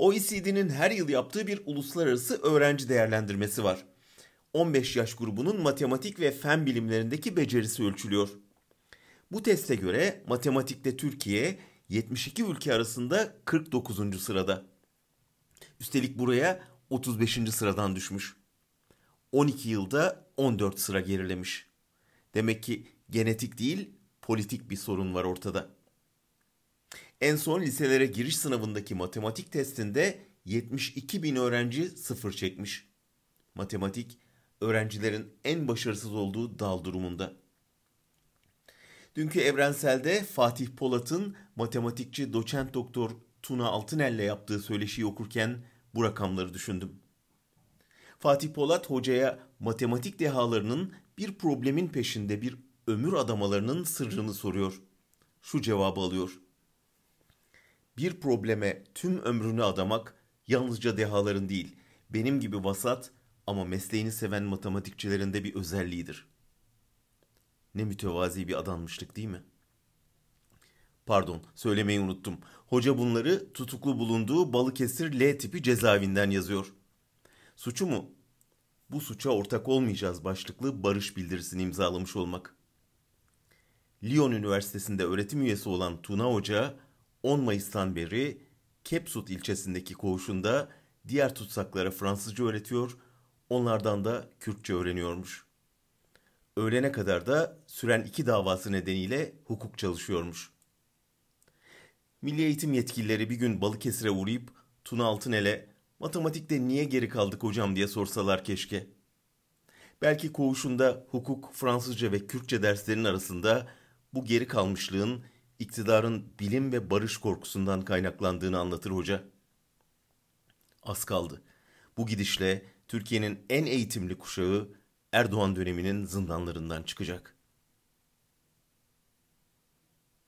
OECD'nin her yıl yaptığı bir uluslararası öğrenci değerlendirmesi var. 15 yaş grubunun matematik ve fen bilimlerindeki becerisi ölçülüyor. Bu teste göre matematikte Türkiye 72 ülke arasında 49. sırada. Üstelik buraya 35. sıradan düşmüş. 12 yılda 14 sıra gerilemiş. Demek ki genetik değil, politik bir sorun var ortada. En son liselere giriş sınavındaki matematik testinde 72 bin öğrenci sıfır çekmiş. Matematik, öğrencilerin en başarısız olduğu dal durumunda. Dünkü Evrensel'de Fatih Polat'ın matematikçi doçent doktor Tuna Altınel'le yaptığı söyleşiyi okurken bu rakamları düşündüm. Fatih Polat hocaya matematik dehalarının bir problemin peşinde bir ömür adamalarının sırrını soruyor. Şu cevabı alıyor. Bir probleme tüm ömrünü adamak yalnızca dehaların değil, benim gibi vasat ama mesleğini seven matematikçilerin de bir özelliğidir. Ne mütevazi bir adanmışlık değil mi? Pardon, söylemeyi unuttum. Hoca bunları tutuklu bulunduğu Balıkesir L tipi cezaevinden yazıyor. Suçu mu? Bu suça ortak olmayacağız başlıklı barış bildirisini imzalamış olmak. Lyon Üniversitesi'nde öğretim üyesi olan Tuna Hoca 10 Mayıs'tan beri Kepsut ilçesindeki koğuşunda diğer tutsaklara Fransızca öğretiyor, onlardan da Kürtçe öğreniyormuş. Öğlene kadar da süren iki davası nedeniyle hukuk çalışıyormuş. Milli eğitim yetkilileri bir gün Balıkesir'e uğrayıp Tuna Altınel'e matematikte niye geri kaldık hocam diye sorsalar keşke. Belki koğuşunda hukuk, Fransızca ve Kürtçe derslerinin arasında bu geri kalmışlığın iktidarın bilim ve barış korkusundan kaynaklandığını anlatır hoca. Az kaldı. Bu gidişle Türkiye'nin en eğitimli kuşağı Erdoğan döneminin zindanlarından çıkacak.